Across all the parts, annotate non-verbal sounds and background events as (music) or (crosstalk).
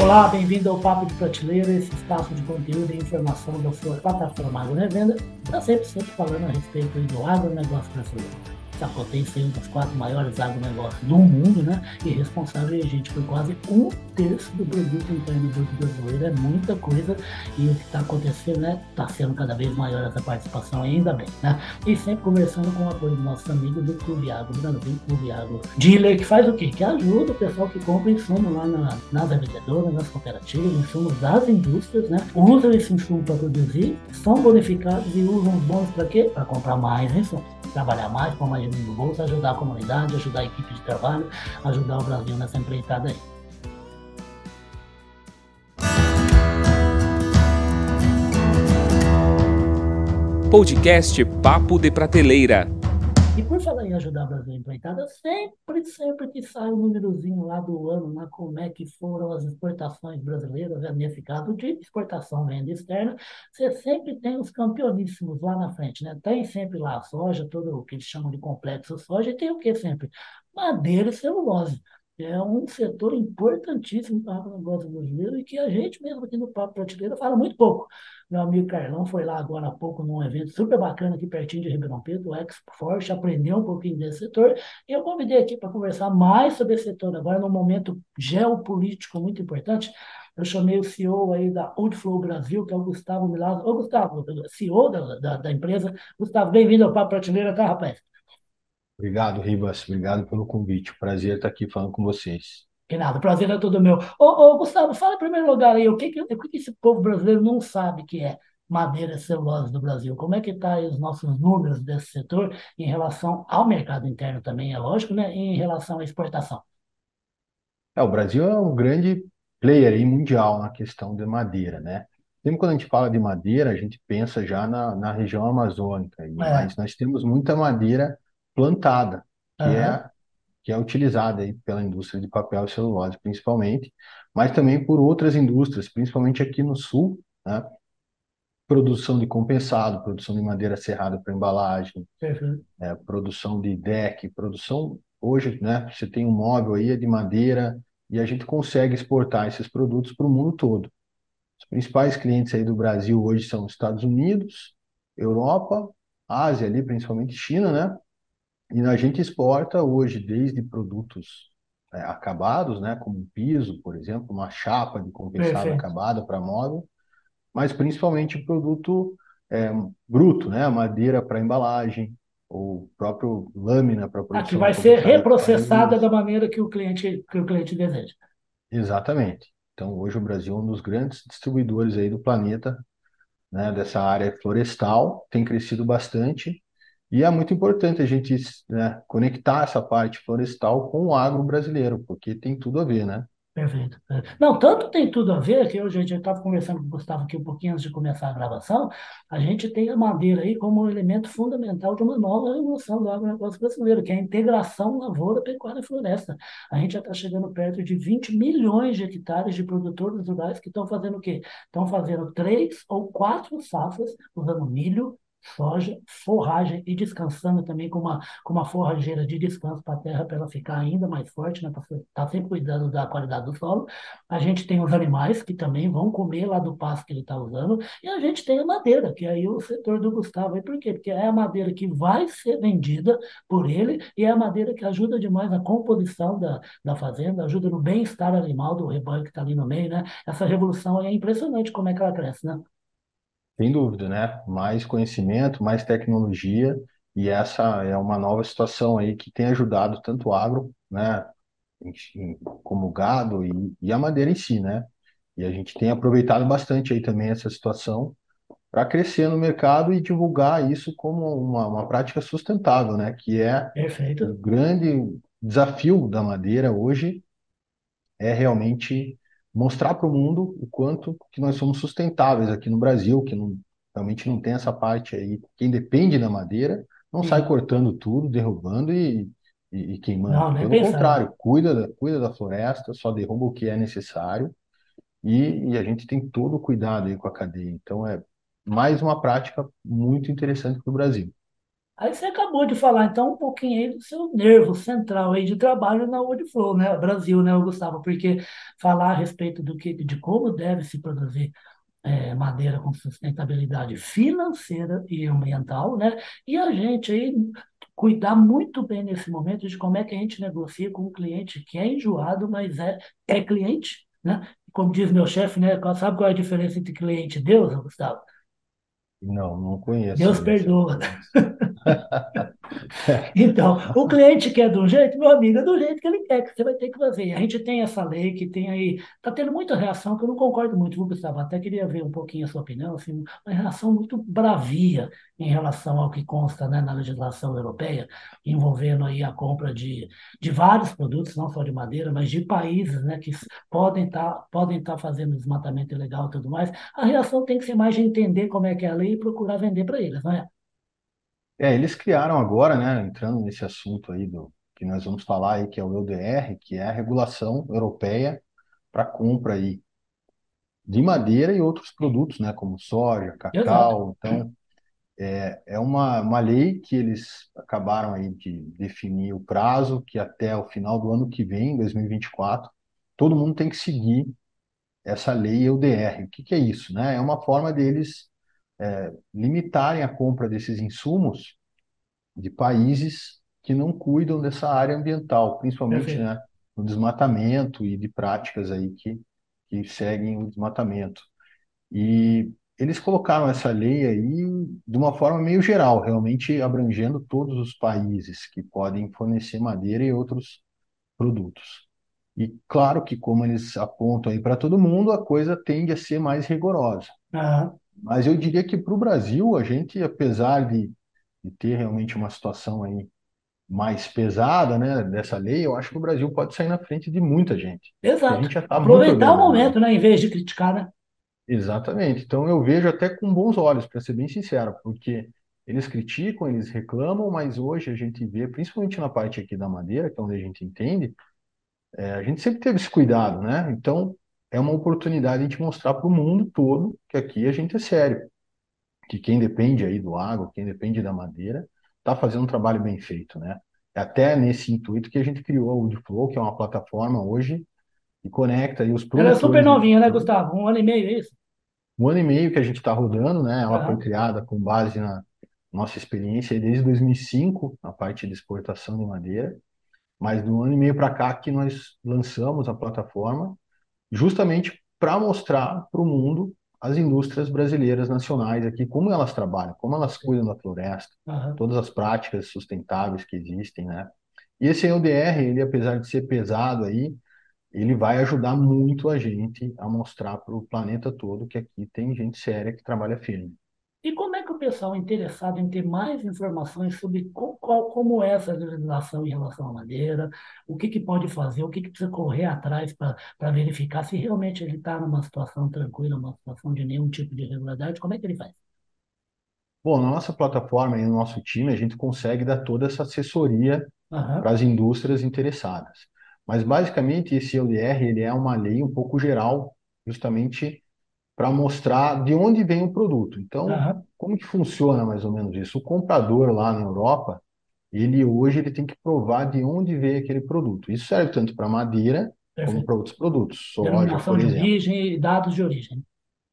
Olá, bem-vindo ao Papo de Prateleira, esse espaço de conteúdo e informação da sua plataforma Agronevenda. Está sempre, sempre falando a respeito do agronegócio brasileiro. Sapotém ser um dos quatro maiores agronegócios do mundo, né? E responsável, gente, por quase um terço do produto interno bruto brasileiro. É muita coisa e o que está acontecendo, né? Está sendo cada vez maior essa participação, ainda bem, né? E sempre conversando com o apoio dos nossos amigos do Clube Agro Brasil, Clube Agro Dealer, que faz o quê? Que ajuda o pessoal que compra insumo lá na, nas revendedoras, nas cooperativas, insumos das indústrias, né? Usam esse insumo para produzir, são bonificados e usam os bônus para quê? Para comprar mais insumos trabalhar mais, pôr mais dinheiro no bolso, ajudar a comunidade, ajudar a equipe de trabalho, ajudar o Brasil nessa empreitada aí. Podcast Papo de Prateleira. E por falar em ajudar o Brasil empreitada, sempre, sempre que sai o um númerozinho lá do ano, lá como é que foram as exportações brasileiras, nesse caso de exportação venda externa, você sempre tem os campeoníssimos lá na frente, né? Tem sempre lá a soja, todo o que eles chamam de complexo soja, e tem o que sempre? Madeira e celulose é um setor importantíssimo para o negócio brasileiro e que a gente mesmo aqui no Papo Prateleira fala muito pouco. Meu amigo Carlão foi lá agora há pouco num evento super bacana aqui pertinho de Ribeirão Preto, o Expo aprendeu um pouquinho desse setor e eu convidei aqui para conversar mais sobre esse setor agora num momento geopolítico muito importante. Eu chamei o CEO aí da Oldflow Brasil, que é o Gustavo Milazzo. Ô, Gustavo, CEO da, da, da empresa. Gustavo, bem-vindo ao Papo Prateleira, tá, rapaz? Obrigado, Ribas. Obrigado pelo convite. Prazer estar aqui falando com vocês. Que nada, prazer é todo meu. Ô, ô, Gustavo, fala em primeiro lugar aí, o que, que, o que esse povo brasileiro não sabe que é madeira e celulose do Brasil? Como é que está os nossos números desse setor em relação ao mercado interno também, é lógico, né? Em relação à exportação? É, o Brasil é um grande player aí mundial na questão de madeira, né? Sempre quando a gente fala de madeira, a gente pensa já na, na região amazônica, é. mas nós temos muita madeira plantada, que uhum. é que é utilizada aí pela indústria de papel e celulose, principalmente, mas também por outras indústrias, principalmente aqui no sul, né? Produção de compensado, produção de madeira serrada para embalagem, uhum. é, produção de deck, produção hoje, né? Você tem um móvel aí é de madeira e a gente consegue exportar esses produtos para o mundo todo. Os principais clientes aí do Brasil hoje são os Estados Unidos, Europa, Ásia ali, principalmente China, né? E a gente exporta hoje desde produtos é, acabados, né, como um piso, por exemplo, uma chapa de compensado Perfeito. acabada para móvel, mas principalmente produto é, bruto, né, madeira para embalagem, ou próprio lâmina para produção. Ah, que vai ser reprocessada da maneira que o cliente que o cliente deseja. Exatamente. Então hoje o Brasil é um dos grandes distribuidores aí do planeta, né, dessa área florestal, tem crescido bastante e é muito importante a gente né, conectar essa parte florestal com o agro brasileiro, porque tem tudo a ver, né? Perfeito. Não, tanto tem tudo a ver que hoje a gente estava conversando com o Gustavo aqui um pouquinho antes de começar a gravação, a gente tem a madeira aí como um elemento fundamental de uma nova revolução do agronegócio brasileiro, que é a integração lavoura, pecuária e floresta. A gente já está chegando perto de 20 milhões de hectares de produtores rurais que estão fazendo o quê? Estão fazendo três ou quatro safras usando milho, soja, forragem e descansando também com uma, com uma forrageira de descanso para a terra para ela ficar ainda mais forte, né, para estar tá sempre cuidando da qualidade do solo. A gente tem os animais que também vão comer lá do pasto que ele está usando, e a gente tem a madeira, que é aí o setor do Gustavo. E por quê? Porque é a madeira que vai ser vendida por ele e é a madeira que ajuda demais na composição da, da fazenda, ajuda no bem-estar animal do rebanho que está ali no meio, né? Essa revolução é impressionante como é que ela cresce, né? Sem dúvida, né? Mais conhecimento, mais tecnologia, e essa é uma nova situação aí que tem ajudado tanto o agro, né, como o gado e, e a madeira em si, né? E a gente tem aproveitado bastante aí também essa situação para crescer no mercado e divulgar isso como uma, uma prática sustentável, né? Que é Perfeito. o grande desafio da madeira hoje é realmente mostrar para o mundo o quanto que nós somos sustentáveis aqui no Brasil, que não, realmente não tem essa parte aí. Quem depende da madeira não Sim. sai cortando tudo, derrubando e, e, e queimando. Não, Pelo contrário, cuida da, cuida da floresta, só derruba o que é necessário e, e a gente tem todo o cuidado aí com a cadeia. Então é mais uma prática muito interessante para o Brasil. Aí você acabou de falar, então, um pouquinho aí do seu nervo central aí de trabalho na Woodflow, né? Brasil, né, Gustavo? Porque falar a respeito do que, de como deve se produzir é, madeira com sustentabilidade financeira e ambiental, né? E a gente aí cuidar muito bem nesse momento de como é que a gente negocia com um cliente que é enjoado, mas é, é cliente, né? Como diz meu chefe, né? Sabe qual é a diferença entre cliente e Deus, Gustavo? Não, não conheço. Deus perdoa. (laughs) Então, o cliente quer de um jeito, meu amigo, é do jeito que ele quer, que você vai ter que fazer. A gente tem essa lei que tem aí, está tendo muita reação que eu não concordo muito, viu, Gustavo? Até queria ver um pouquinho a sua opinião, assim, uma reação muito bravia em relação ao que consta né, na legislação europeia, envolvendo aí a compra de, de vários produtos, não só de madeira, mas de países né, que podem estar tá, podem tá fazendo desmatamento ilegal e tudo mais. A reação tem que ser mais de entender como é que é a lei e procurar vender para eles, não é? É, eles criaram agora, né, entrando nesse assunto aí do que nós vamos falar aí, que é o EUDR, que é a regulação europeia para compra aí de madeira e outros produtos, né, como soja, cacau. Então, é, é uma, uma lei que eles acabaram aí de definir o prazo, que até o final do ano que vem, 2024, todo mundo tem que seguir essa lei EUDR. O que, que é isso, né? É uma forma deles é, limitarem a compra desses insumos de países que não cuidam dessa área ambiental, principalmente né, no desmatamento e de práticas aí que, que seguem o desmatamento. E eles colocaram essa lei aí de uma forma meio geral, realmente abrangendo todos os países que podem fornecer madeira e outros produtos. E claro que, como eles apontam aí para todo mundo, a coisa tende a ser mais rigorosa. Uhum. Mas eu diria que para o Brasil, a gente, apesar de, de ter realmente uma situação aí mais pesada, né, dessa lei, eu acho que o Brasil pode sair na frente de muita gente. Exato. A gente já tá Aproveitar o momento, né, em vez de criticar, né? Exatamente. Então eu vejo até com bons olhos, para ser bem sincero, porque eles criticam, eles reclamam, mas hoje a gente vê, principalmente na parte aqui da madeira, que é onde a gente entende, é, a gente sempre teve esse cuidado, né? Então é uma oportunidade de mostrar para o mundo todo que aqui a gente é sério, que quem depende aí do agro, quem depende da madeira, está fazendo um trabalho bem feito, né? É até nesse intuito que a gente criou a Woodflow, que é uma plataforma hoje que conecta aí os produtores. Ela é super novinha, né, Gustavo? Um ano e meio, é isso? Um ano e meio que a gente está rodando, né? Ela uhum. foi criada com base na nossa experiência desde 2005, na parte de exportação de madeira. Mas do ano e meio para cá que nós lançamos a plataforma justamente para mostrar para o mundo as indústrias brasileiras nacionais aqui, como elas trabalham, como elas cuidam da floresta, uhum. todas as práticas sustentáveis que existem, né? E esse EUDR, ele apesar de ser pesado aí, ele vai ajudar muito a gente a mostrar para o planeta todo que aqui tem gente séria que trabalha firme. Que o pessoal é interessado em ter mais informações sobre qual, como é essa legislação em relação à madeira, o que, que pode fazer, o que, que precisa correr atrás para verificar se realmente ele está numa situação tranquila, uma situação de nenhum tipo de irregularidade, como é que ele faz? Bom, na nossa plataforma e no nosso time, a gente consegue dar toda essa assessoria uhum. para as indústrias interessadas. Mas, basicamente, esse LDR ele é uma lei um pouco geral, justamente para mostrar de onde vem o produto. Então, uhum. como que funciona mais ou menos isso? O comprador lá na Europa, ele hoje ele tem que provar de onde veio aquele produto. Isso serve tanto para madeira Perfeito. como para outros produtos, soja, por de exemplo. origem e dados de origem.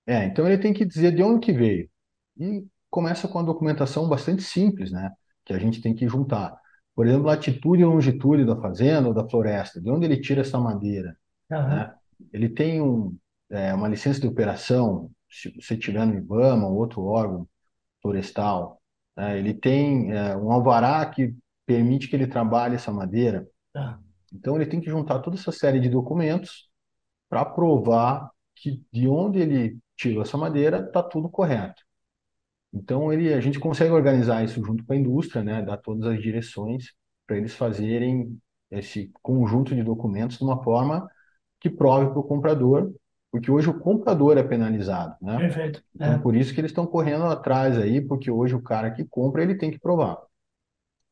É, então ele tem que dizer de onde que veio. E começa com a documentação bastante simples, né? Que a gente tem que juntar. Por exemplo, latitude e longitude da fazenda ou da floresta, de onde ele tira essa madeira. Uhum. Né? Ele tem um, é, uma licença de operação, se você tiver no IBAMA ou outro órgão florestal, né, ele tem é, um alvará que permite que ele trabalhe essa madeira. Tá. Então ele tem que juntar toda essa série de documentos para provar que de onde ele tirou essa madeira está tudo correto. Então ele, a gente consegue organizar isso junto com a indústria, né, dar todas as direções para eles fazerem esse conjunto de documentos de uma forma que prove para o comprador porque hoje o comprador é penalizado, né? Perfeito. Então, é. por isso que eles estão correndo atrás aí, porque hoje o cara que compra, ele tem que provar.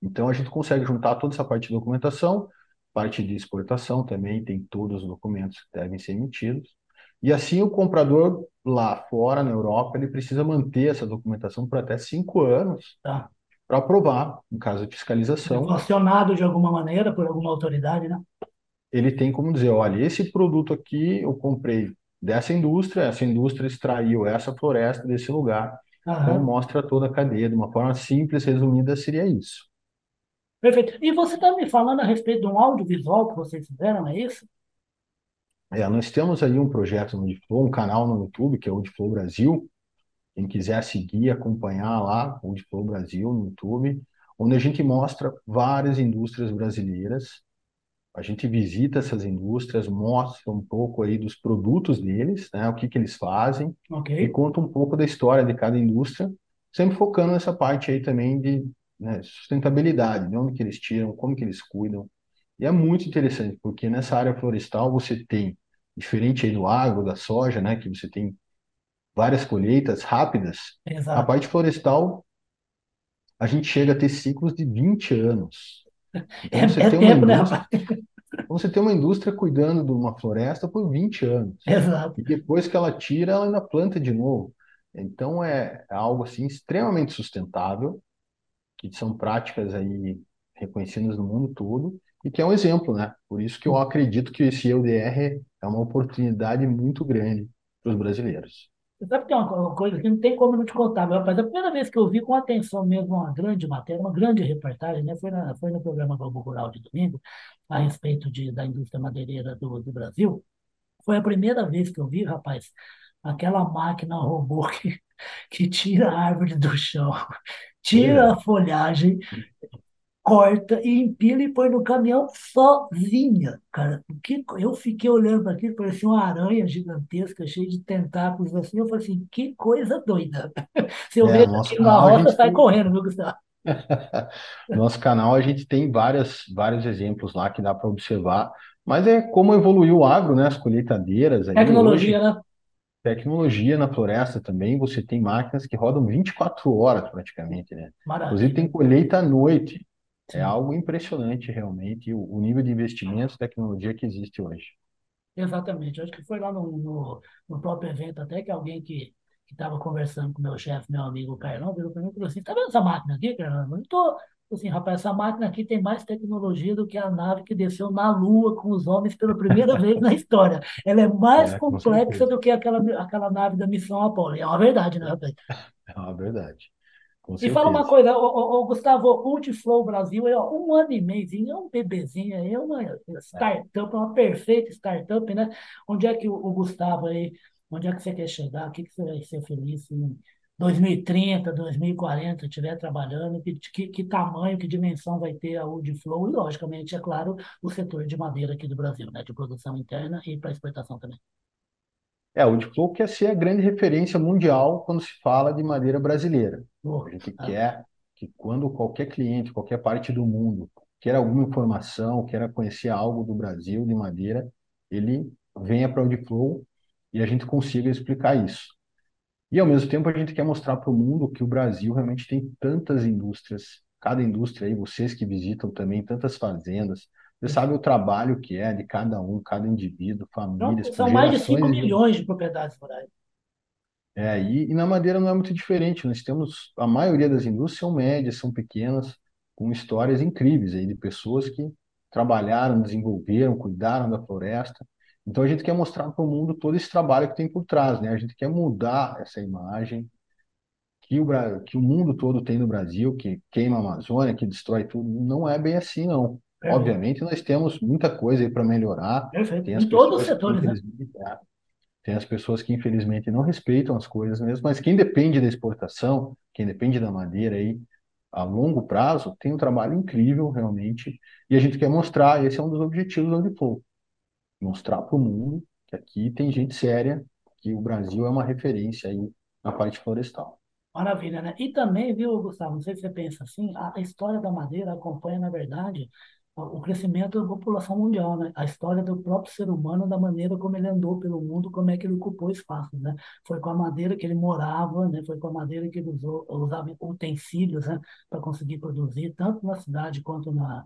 Então, a gente consegue juntar toda essa parte de documentação, parte de exportação também, tem todos os documentos que devem ser emitidos. E assim, o comprador lá fora, na Europa, ele precisa manter essa documentação por até cinco anos, tá. para aprovar, em caso de fiscalização. Funcionado de alguma maneira por alguma autoridade, né? Ele tem como dizer, olha, esse produto aqui eu comprei dessa indústria, essa indústria extraiu essa floresta desse lugar. Então Aham. mostra toda a cadeia, de uma forma simples, resumida, seria isso. Perfeito. E você está me falando a respeito de um audiovisual que vocês fizeram, é isso? É, nós temos aí um projeto no Udiflow, um canal no YouTube, que é o Udiflow Brasil. Quem quiser seguir, acompanhar lá, o Udiflow Brasil no YouTube, onde a gente mostra várias indústrias brasileiras. A gente visita essas indústrias, mostra um pouco aí dos produtos deles, né, o que que eles fazem, Ok. e conta um pouco da história de cada indústria, sempre focando nessa parte aí também de, né, sustentabilidade, de onde que eles tiram, como que eles cuidam. E é muito interessante, porque nessa área florestal você tem, diferente aí do agro, da soja, né, que você tem várias colheitas rápidas, a Exato. parte florestal a gente chega a ter ciclos de 20 anos. É, Então você é tem uma tempo, né, indústria, rapaz? (laughs) então você tem uma indústria cuidando de uma floresta por 20 anos. Exato. E depois que ela tira, ela ainda planta de novo. Então é algo assim extremamente sustentável, que são práticas aí reconhecidas no mundo todo e que é um exemplo, né? Por isso que eu acredito que esse EUDR é uma oportunidade muito grande para os brasileiros. Sabe que tem uma co- uma coisa que não tem como não te contar, meu rapaz. A primeira vez que eu vi com atenção mesmo uma grande matéria, uma grande reportagem, né? Foi, na, foi no programa Globo Rural de domingo, a respeito de, da indústria madeireira do, do Brasil. Foi a primeira vez que eu vi, rapaz, aquela máquina robô que, que tira a árvore do chão, (laughs) tira é. a folhagem, corta e empilha e põe no caminhão sozinha, cara. Que, co- eu fiquei olhando para aquilo, parecia uma aranha gigantesca, cheia de tentáculos assim. Eu falei assim, que coisa doida. (laughs) Se eu É, vejo aquilo na canal a roça, gente sai tem correndo, viu, Gustavo? No (laughs) nosso canal a gente tem várias, vários exemplos lá que dá para observar, mas é como evoluiu o agro, né? As colheitadeiras Tecnologia, hoje, né? tecnologia na floresta também, você tem máquinas que rodam 24 horas praticamente, né? Inclusive tem Maravilha. colheita à noite. É Sim. algo impressionante realmente o, o nível de investimento e tecnologia que existe hoje. Exatamente. Acho que foi lá no, no, no próprio evento até que alguém que estava conversando com meu chefe, meu amigo Carlão, virou para mim e falou assim, tá vendo essa máquina aqui, Carlão? Eu tô. Assim, rapaz, essa máquina aqui tem mais tecnologia do que a nave que desceu na Lua com os homens pela primeira vez na história. Ela é mais É, com complexa do que aquela, aquela nave da missão Apollo. É uma verdade, né, rapaz? É uma verdade. E fala uma coisa, ô, ô, Gustavo, o Multiflow Brasil é um ano e meiozinho, é um bebezinho, é uma É. startup, uma perfeita startup, né? Onde é que o, o Gustavo aí, onde é que você quer chegar? O que que você vai ser feliz em 2030, 2040, estiver trabalhando? Que, que, que tamanho, que dimensão vai ter a Multiflow? E, logicamente, é claro, o setor de madeira aqui do Brasil, né? De produção interna e para exportação também. É, o Diplo quer ser a grande referência mundial quando se fala de madeira brasileira. A gente ah, quer que quando qualquer cliente, qualquer parte do mundo, quer alguma informação, queira conhecer algo do Brasil de madeira, ele venha para o Audiflow e a gente consiga explicar isso. E ao mesmo tempo a gente quer mostrar para o mundo que o Brasil realmente tem tantas indústrias, cada indústria aí, vocês que visitam também, tantas fazendas, você sabe o trabalho que é de cada um, cada indivíduo, famílias, são mais de 5 gerações de milhões de propriedades rurais. é, e, e na madeira não é muito diferente. Nós temos, a maioria das indústrias são médias, são pequenas, com histórias incríveis aí de pessoas que trabalharam, desenvolveram, cuidaram da floresta. Então a gente quer mostrar para o mundo todo esse trabalho que tem por trás, né? A gente quer mudar essa imagem que o, que o mundo todo tem no Brasil, que queima a Amazônia, que destrói tudo. Não é bem assim, não. Perfeito. Obviamente nós temos muita coisa aí para melhorar. Perfeito. Tem as Em todos os que, setores, né? é, tem as pessoas que infelizmente não respeitam as coisas mesmo, mas quem depende da exportação, quem depende da madeira aí a longo prazo, tem um trabalho incrível realmente, e a gente quer mostrar, esse é um dos objetivos do Uniflow, mostrar para o mundo que aqui tem gente séria, que o Brasil é uma referência aí na parte florestal. Maravilha, né? E também, viu, Gustavo, não sei se você pensa assim, a história da madeira acompanha, na verdade, o crescimento da população mundial, né? A história do próprio ser humano, da maneira como ele andou pelo mundo, como é que ele ocupou espaços, né? Foi com a madeira que ele morava, né? Foi com a madeira que ele usou, usava utensílios, né? Para conseguir produzir, tanto na cidade quanto na,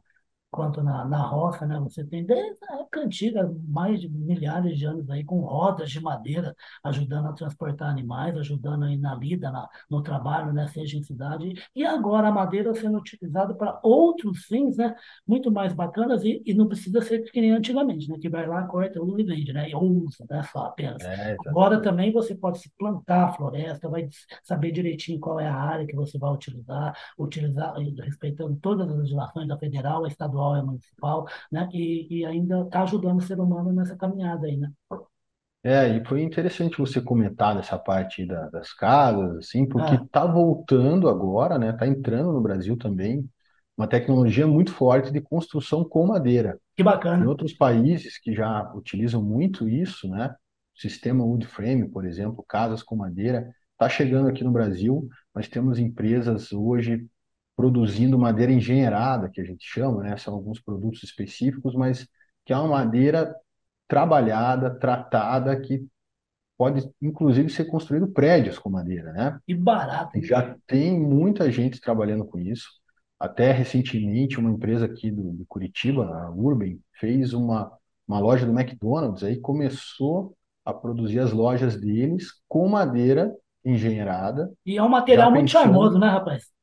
quanto na, na roça, né? Você tem desde a época antiga, mais de milhares de anos aí, com rodas de madeira, ajudando a transportar animais, ajudando aí na lida, na, no trabalho, né? Seja em cidade. E agora a madeira sendo utilizada para outros fins, né? Muito mais bacanas e, e não precisa ser que nem antigamente, né? Que vai lá, corta, usa e vende, né? E usa, né? Só apenas. É, agora também você pode se plantar a floresta, vai saber direitinho qual é a área que você vai utilizar, utilizar respeitando todas as legislações da federal, estadual estadual, é municipal, né? E, e ainda está ajudando o ser humano nessa caminhada aí, né? É, e foi interessante você comentar dessa parte da, das casas, assim, porque está é. voltando agora, né? Está entrando no Brasil também uma tecnologia muito forte de construção com madeira. Que bacana. Em outros países que já utilizam muito isso, né? O sistema wood frame, por exemplo, casas com madeira, está chegando aqui no Brasil. Nós temos empresas hoje produzindo madeira engenheirada, que a gente chama, né? São alguns produtos específicos, mas que é uma madeira trabalhada, tratada, que pode inclusive ser construído prédios com madeira, né? E barato. Já tem muita gente trabalhando com isso. Até recentemente, uma empresa aqui do, de Curitiba, a Urban, fez uma, uma loja do McDonald's aí começou a produzir as lojas deles com madeira engenheirada. E é um material muito pensando, charmoso, né, rapaz?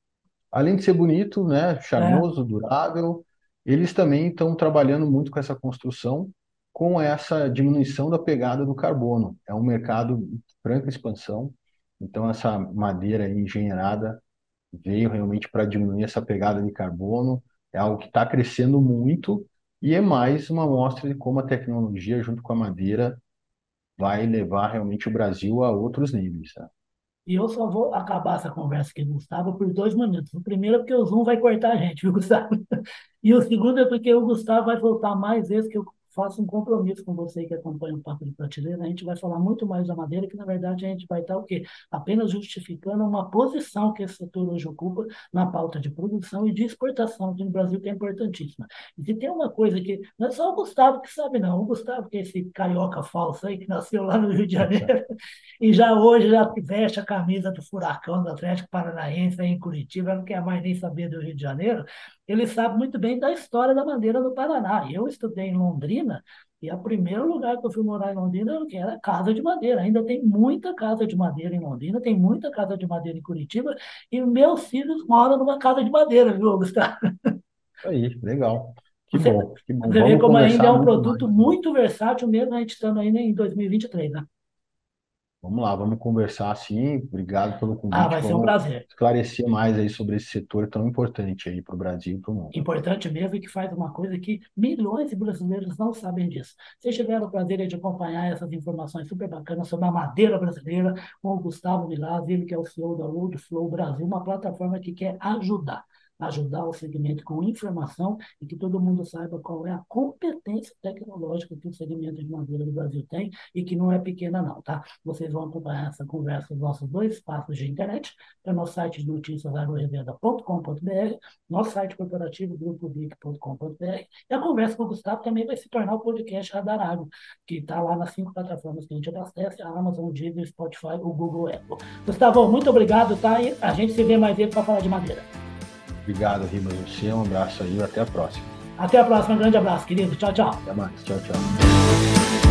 Além de ser bonito, né, charmoso, é. durável, eles também estão trabalhando muito com essa construção, com essa diminuição da pegada do carbono. É um mercado de franca expansão, então essa madeira engenheirada veio realmente para diminuir essa pegada de carbono, é algo que está crescendo muito e é mais uma mostra de como a tecnologia, junto com a madeira, vai levar realmente o Brasil a outros níveis. Né? E eu só vou acabar essa conversa aqui, Gustavo, por dois minutos. O primeiro é porque o Zoom vai cortar a gente, viu, Gustavo? (laughs) E o segundo é porque o Gustavo vai voltar mais vezes que eu faço um compromisso com você que acompanha o Papo de Prateleira. A gente vai falar muito mais da madeira, que na verdade a gente vai estar o quê? Apenas justificando uma posição que esse setor hoje ocupa na pauta de produção e de exportação que no Brasil, que é importantíssima. E se tem uma coisa que não é só o Gustavo que sabe, não. O Gustavo, que é esse carioca falso aí, que nasceu lá no Rio de Janeiro (laughs) e já hoje já veste a camisa do Furacão do Atlético Paranaense aí em Curitiba, não quer mais nem saber do Rio de Janeiro ele sabe muito bem da história da madeira do Paraná. Eu estudei em Londrina e o primeiro lugar que eu fui morar em Londrina era casa de madeira. Ainda tem muita casa de madeira em Londrina, tem muita casa de madeira em Curitiba e meus filhos moram numa casa de madeira, viu, Gustavo? Aí, legal. Que você, bom, que bom. Você vê como ainda é um produto mais. muito versátil, mesmo a gente estando ainda em 2023, né? Vamos lá, vamos conversar assim. Obrigado pelo convite. Ah, vai ser um prazer. Esclarecer mais aí sobre esse setor tão importante aí para o Brasil e para o mundo. Importante mesmo e que faz uma coisa que milhões de brasileiros não sabem disso. Vocês tiveram o prazer de acompanhar essas informações super bacanas sobre a madeira brasileira com o Gustavo Milaz, ele que é o CEO da Wood Flow Brasil, uma plataforma que quer ajudar ajudar o segmento com informação e que todo mundo saiba qual é a competência tecnológica que o segmento de madeira do Brasil tem e que não é pequena não, tá? Vocês vão acompanhar essa conversa nos nossos dois espaços de internet, é nosso site de notícias agrorevenda.com.br, nosso site corporativo grupovic.com.br e a conversa com o Gustavo também vai se tornar o podcast Radar Agro, que está lá nas cinco plataformas que a gente abastece, a Amazon, o Deezer, Spotify, o Google Apple. Gustavo, muito obrigado, tá? E a gente se vê mais vezes para falar de madeira. Obrigado, Ribas. Você um abraço aí até a próxima. Até a próxima. Um grande abraço, querido. Tchau, tchau. Até mais. Tchau, tchau.